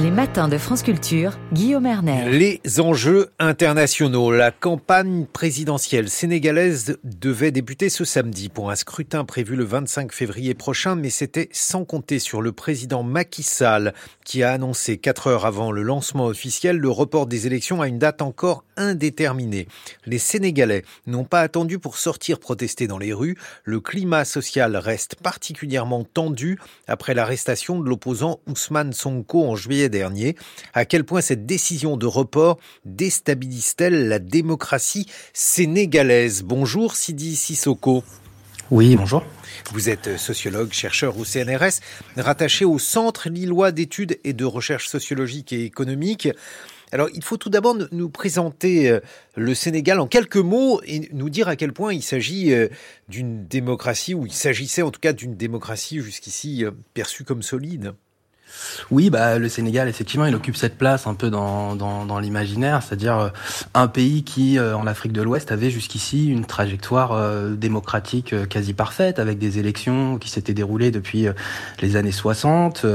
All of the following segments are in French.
Les matins de France Culture, Guillaume Erner. Les enjeux internationaux. La campagne présidentielle sénégalaise devait débuter ce samedi pour un scrutin prévu le 25 février prochain, mais c'était sans compter sur le président Macky Sall qui a annoncé quatre heures avant le lancement officiel le report des élections à une date encore indéterminée. Les Sénégalais n'ont pas attendu pour sortir protester dans les rues. Le climat social reste particulièrement tendu après l'arrestation de l'opposant Ousmane Sonko en juillet dernier. À quel point cette décision de report déstabilise-t-elle la démocratie sénégalaise? Bonjour Sidi Sissoko. Oui, bonjour. Vous êtes sociologue, chercheur au CNRS, rattaché au Centre lillois d'études et de recherche sociologique et économique. Alors, il faut tout d'abord nous présenter euh, le Sénégal en quelques mots et nous dire à quel point il s'agit euh, d'une démocratie, ou il s'agissait en tout cas d'une démocratie jusqu'ici euh, perçue comme solide. Oui, bah le Sénégal effectivement, il occupe cette place un peu dans dans, l'imaginaire, c'est-à-dire euh, un pays qui euh, en Afrique de l'Ouest avait jusqu'ici une trajectoire euh, démocratique quasi parfaite avec des élections qui s'étaient déroulées depuis les années 60,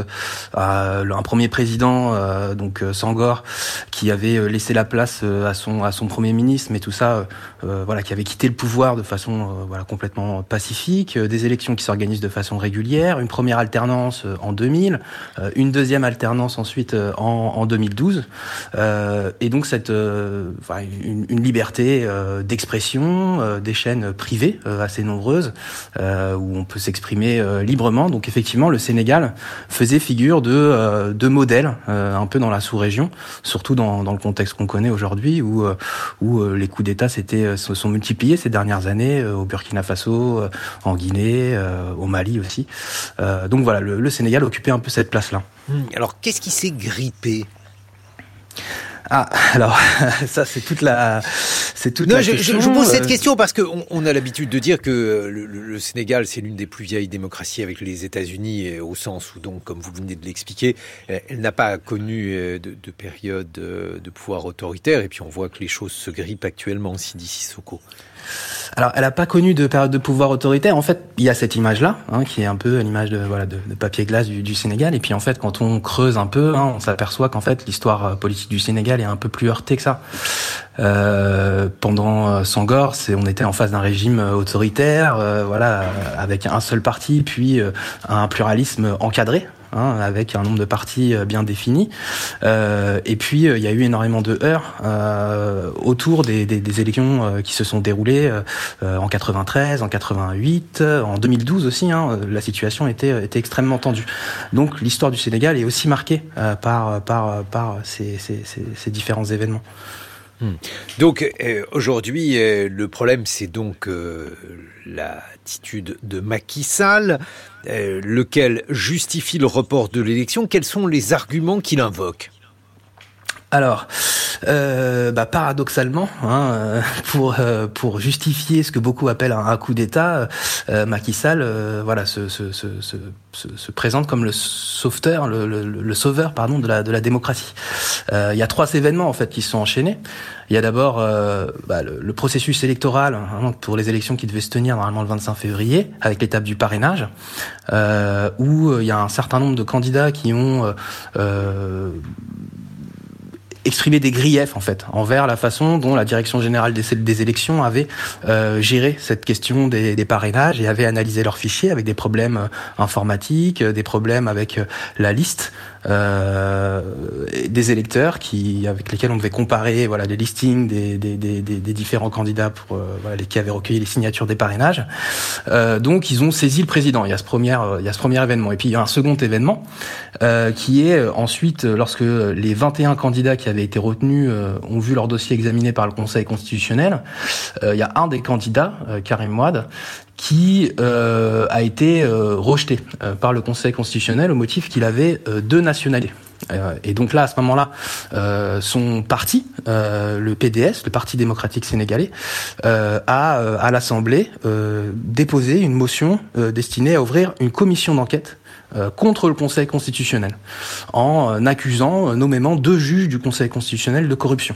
un premier président donc Sangor qui avait laissé la place à son à son premier ministre, mais tout ça voilà qui avait quitté le pouvoir de façon voilà complètement pacifique, des élections qui s'organisent de façon régulière, une première alternance en 2000 euh, une deuxième alternance ensuite euh, en, en 2012, euh, et donc cette, une, une, liberté d'expression, des chaînes privées assez nombreuses où on peut s'exprimer librement. Donc effectivement, le Sénégal faisait figure de, de modèle un peu dans la sous-région, surtout dans, dans le contexte qu'on connaît aujourd'hui, où, où les coups d'État se sont multipliés ces dernières années au Burkina Faso, en Guinée, au Mali aussi. donc voilà, le, le Sénégal occupait un peu cette place Hmm. Alors, qu'est-ce qui s'est grippé? Ah, alors ça c'est toute la, c'est toute non, la je, question. Je, pose cette euh, question parce qu'on on a l'habitude de dire que le, le Sénégal c'est l'une des plus vieilles démocraties avec les États-Unis, au sens où donc, comme vous venez de l'expliquer, elle n'a pas connu euh, de, de, période de pouvoir autoritaire. Et puis on voit que les choses se grippent actuellement aussi d'ici Soko. Alors, elle n'a pas connu de période de pouvoir autoritaire. En fait, il y a cette image-là, hein, qui est un peu l'image de voilà de, de papier glace du, du, Sénégal. Et puis en fait, quand on creuse un peu, hein, on s'aperçoit qu'en fait, l'histoire euh, politique du Sénégal est un peu plus heurtée que ça. Euh, pendant euh, Sangor, on était en face d'un régime euh, autoritaire, voilà, avec un seul parti, puis un pluralisme encadré. Hein, avec un nombre de partis bien défini. Euh, et puis il y a eu énormément de heurts euh, autour des, élections qui se sont déroulées en 93, en 88, en 2012 aussi. Hein, la situation était, extrêmement tendue. Donc l'histoire du Sénégal est aussi marquée par ces différents événements. Hmm. Donc euh, aujourd'hui, euh, le problème, c'est donc euh, l'attitude de Macky Sall, lequel justifie le report de l'élection. Quels sont les arguments qu'il invoque? Alors, bah, paradoxalement, hein, pour justifier ce que beaucoup appellent un, coup d'État, Macky Sall, se, se, se, se, présente comme le le, sauveur, pardon, de la démocratie. Il y a trois événements en fait qui se sont enchaînés. Il y a d'abord bah, le, le, processus électoral hein, pour les élections qui devaient se tenir normalement le 25 février, avec l'étape du parrainage, où il y a un certain nombre de candidats qui ont exprimer des griefs en fait envers la façon dont la direction générale des, élections avait euh, géré cette question des, des, parrainages et avait analysé leurs fichiers avec des problèmes euh, informatiques, euh, des problèmes avec euh, la liste euh, des électeurs qui avec lesquels on devait comparer voilà les listings des, des, des, des différents candidats pour euh, voilà, les qui avaient recueilli les signatures des parrainages. Euh, donc ils ont saisi le président. Il y a ce premier il y a ce premier événement et puis il y a un second événement qui est ensuite lorsque les 21 candidats qui avaient été retenus euh, ont vu leur dossier examiné par le Conseil constitutionnel. Euh, il y a un des candidats, euh, Karim Ouad, qui a été rejeté par le Conseil constitutionnel au motif qu'il avait deux nationalités. Et donc là, à ce moment-là, euh, son parti, euh, le PDS, le Parti démocratique sénégalais, euh, a à l'Assemblée déposé une motion destinée à ouvrir une commission d'enquête contre le Conseil constitutionnel, en accusant nommément deux juges du Conseil constitutionnel de corruption.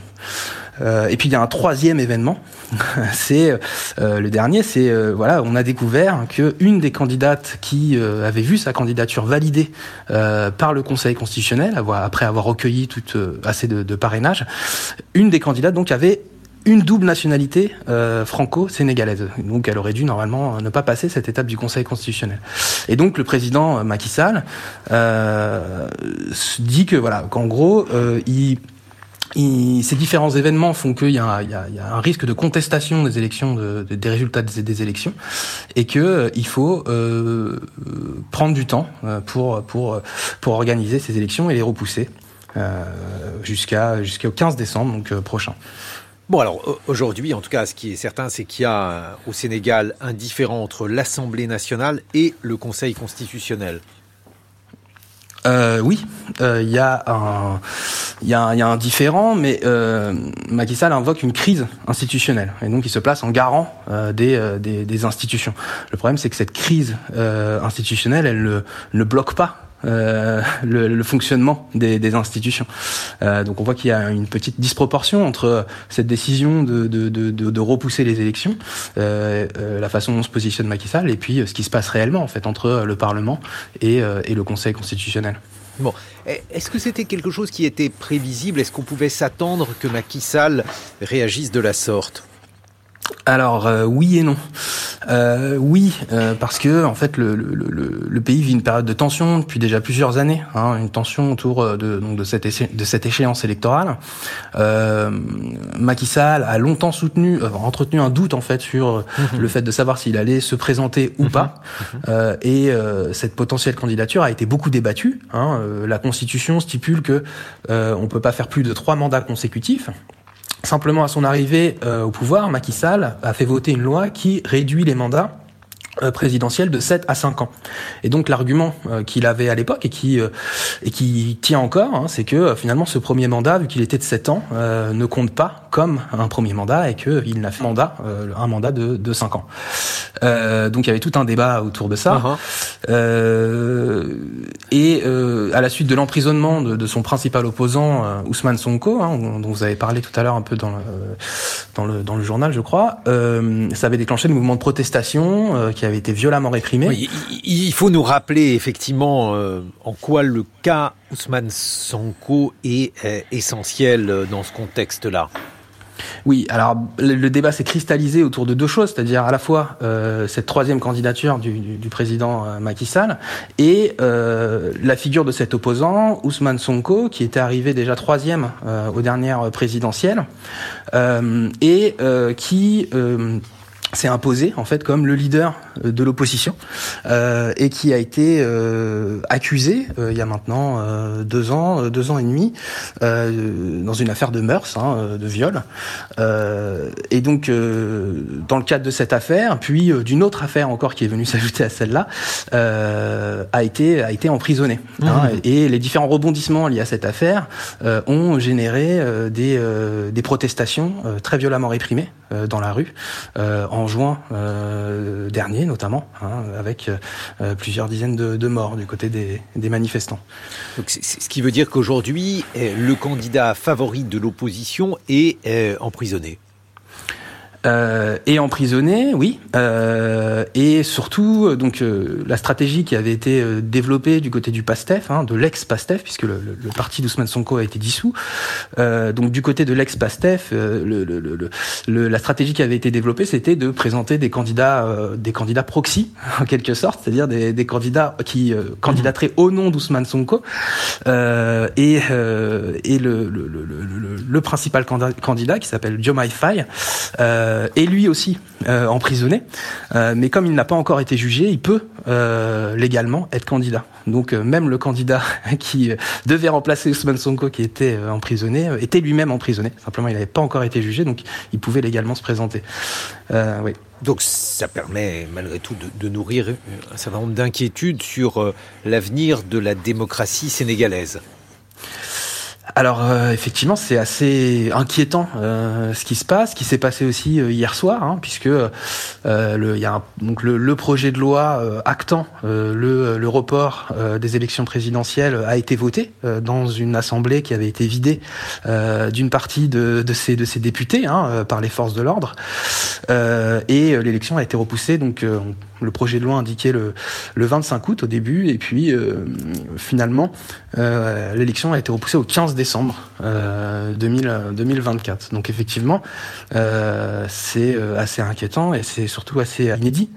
et puis il y a un troisième événement, c'est le dernier, c'est voilà, on a découvert que une des candidates qui avait vu sa candidature validée par le Conseil constitutionnel, après avoir recueilli assez de, de parrainage, une des candidates donc avait une double nationalité euh, franco-sénégalaise. Donc elle aurait dû normalement ne pas passer cette étape du Conseil constitutionnel. Et donc le président Macky Sall euh, dit que voilà, qu'en gros, euh, il ces différents événements font qu'il y, a un risque de contestation des élections, des résultats des, élections, et que euh, il faut euh, prendre du temps pour pour pour organiser ces élections et les repousser jusqu'à jusqu'au 15 décembre donc prochain. Bon, alors aujourd'hui, en tout cas, ce qui est certain, c'est qu'il y a au Sénégal un différent entre l'Assemblée nationale et le Conseil constitutionnel. Euh, oui, euh, il y, a un, y, a, y a un différent, mais euh, Macky Sall invoque une crise institutionnelle, et donc il se place en garant euh, des, euh, des, institutions. Le problème, c'est que cette crise institutionnelle, elle ne bloque pas euh, le, le, fonctionnement des, des institutions. Euh, donc on voit qu'il y a une petite disproportion entre cette décision de, de, de, de repousser les élections, euh, la façon dont se positionne Macky Sall, et puis ce qui se passe réellement en fait entre le Parlement et, et le Conseil constitutionnel. Bon, est-ce que c'était quelque chose qui était prévisible? Est-ce qu'on pouvait s'attendre que Macky Sall réagisse de la sorte? Alors oui et non. Euh, oui, euh, parce que en fait le, le, le, le, pays vit une période de tension depuis déjà plusieurs années, hein, une tension autour de, donc de, cette, de cette échéance électorale. Euh, Macky Sall a longtemps soutenu, entretenu un doute en fait sur mhm. le fait de savoir s'il allait se présenter ou pas, mhm. et cette potentielle candidature a été beaucoup débattue. Hein. la Constitution stipule que on peut pas faire plus de trois mandats consécutifs. Simplement, à son arrivée euh, au pouvoir, Macky Sall a fait voter une loi qui réduit les mandats euh, présidentielle de 7 à 5 ans. Et donc l'argument euh, qu'il avait à l'époque et qui et qui tient encore, hein, c'est que finalement ce premier mandat, vu qu'il était de 7 ans, ne compte pas comme un premier mandat et que il n'a fait mandat un mandat de, de 5 ans. donc il y avait tout un débat autour de ça. Uh-huh. et à la suite de l'emprisonnement de, de, son principal opposant Ousmane Sonko, hein, dont vous avez parlé tout à l'heure un peu dans le, dans le dans le journal, je crois, ça avait déclenché le mouvement de protestation qui avait été violemment réprimé. il faut nous rappeler effectivement euh, en quoi le cas Ousmane Sonko est euh, essentiel euh, dans ce contexte-là. Oui, alors le, débat s'est cristallisé autour de deux choses, c'est-à-dire à la fois euh, cette troisième candidature du, président Macky Sall et la figure de cet opposant, Ousmane Sonko, qui était arrivé déjà troisième aux dernières présidentielles et qui s'est imposé en fait comme le leader de l'opposition euh, et qui a été euh, accusé euh, il y a maintenant euh, deux ans, deux ans et demi, dans une affaire de mœurs, hein, de viol. et donc dans le cadre de cette affaire, puis d'une autre affaire encore qui est venue s'ajouter à celle-là, a été a été emprisonné. Hein, mmh. et les différents rebondissements liés à cette affaire ont généré des des protestations très violemment réprimées dans la rue en juin euh, dernier notamment, hein, avec euh, plusieurs dizaines de, morts du côté des, manifestants. Ce qui veut dire qu'aujourd'hui, le candidat favori de l'opposition est euh, emprisonné. Euh, et emprisonné, oui, euh, et surtout euh, donc euh, la stratégie qui avait été euh, développée du côté du PASTEF, hein, de l'ex-PASTEF, puisque le, le, le parti d'Ousmane Sonko a été dissous. donc du côté de l'ex-PASTEF, le, la stratégie qui avait été développée, c'était de présenter des candidats, des candidats proxy en quelque sorte, c'est-à-dire des, des, candidats qui candidateraient au nom d'Ousmane Sonko, et, et le, principal candidat qui s'appelle Jomai Faye. Euh, euh, et lui aussi euh, emprisonné. Euh, mais comme il n'a pas encore été jugé, il peut légalement être candidat. Donc même le candidat qui devait remplacer Ousmane Sonko, qui était emprisonné, était lui-même emprisonné. Simplement, il n'avait pas encore été jugé, donc il pouvait légalement se présenter. Donc ça permet malgré tout de nourrir un certain nombre d'inquiétudes sur l'avenir de la démocratie sénégalaise. Alors euh, effectivement, c'est assez inquiétant euh, ce qui se passe, ce qui s'est passé aussi euh, hier soir, hein, puisque le, projet de loi actant le, report des élections présidentielles a été voté dans une assemblée qui avait été vidée d'une partie de, ces députés hein, par les forces de l'ordre, et l'élection a été repoussée. Donc le projet de loi indiquait le, le 25 août au début, et puis finalement l'élection a été repoussée au 15 décembre décembre 2024. Euh, Donc effectivement, euh, c'est euh, assez inquiétant et c'est surtout assez inédit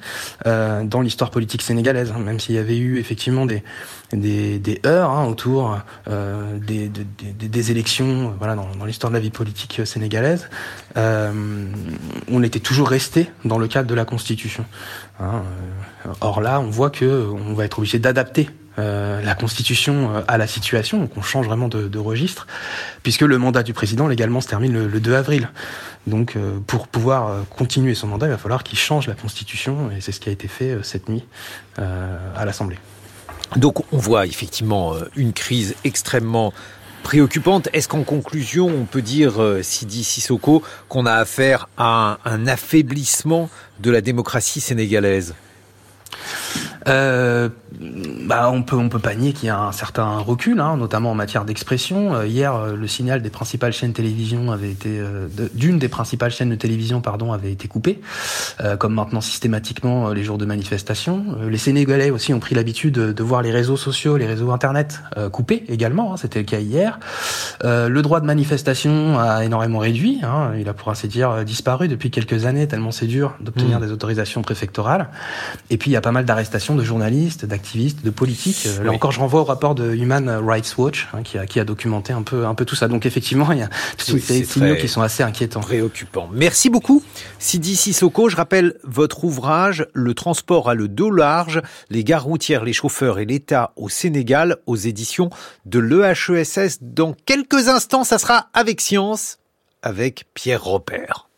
dans l'histoire politique sénégalaise, hein, même s'il y avait eu effectivement des, des, des heurts hein, autour des, des, des, élections voilà, dans, dans l'histoire de la vie politique sénégalaise. on était toujours resté dans le cadre de la Constitution. Hein, or là, on voit que on va être obligé d'adapter euh, la Constitution euh, à la situation, donc on change vraiment de, registre, puisque le mandat du président légalement se termine le, 2 avril. Donc euh, pour pouvoir continuer son mandat, il va falloir qu'il change la Constitution, et c'est ce qui a été fait cette nuit à l'Assemblée. Donc on voit effectivement une crise extrêmement préoccupante. Est-ce qu'en conclusion, on peut dire, Sidi Sissoko, qu'on a affaire à un affaiblissement de la démocratie sénégalaise? Euh, bah, on peut on peut pas nier qu'il y a un certain recul, hein, notamment en matière d'expression. Euh, hier, euh, le signal des principales chaînes de télévision avait été euh, d'une des principales chaînes de télévision, pardon, avait été coupé, comme maintenant systématiquement les jours de manifestation. les Sénégalais aussi ont pris l'habitude de, de, voir les réseaux sociaux, les réseaux internet coupés également. Hein, C'était le cas hier. le droit de manifestation a énormément réduit. Hein, il a pour ainsi dire disparu depuis quelques années, tellement c'est dur d'obtenir mmh. des autorisations préfectorales. Et puis il y a pas mal d'arrestations de journalistes, d'activistes, de politiques. Euh, là encore, je renvoie au rapport de Human Rights Watch hein, qui, a, qui a documenté un peu, un peu tout ça. Donc effectivement, il y a tous ces signaux qui sont assez inquiétants. Préoccupants. Merci beaucoup, Sidi Sissoko. Je rappelle votre ouvrage Le transport à le dos large, les gares routières, les chauffeurs et l'État au Sénégal aux éditions de l'EHESS. Dans quelques instants, ça sera avec Science avec Pierre Robert.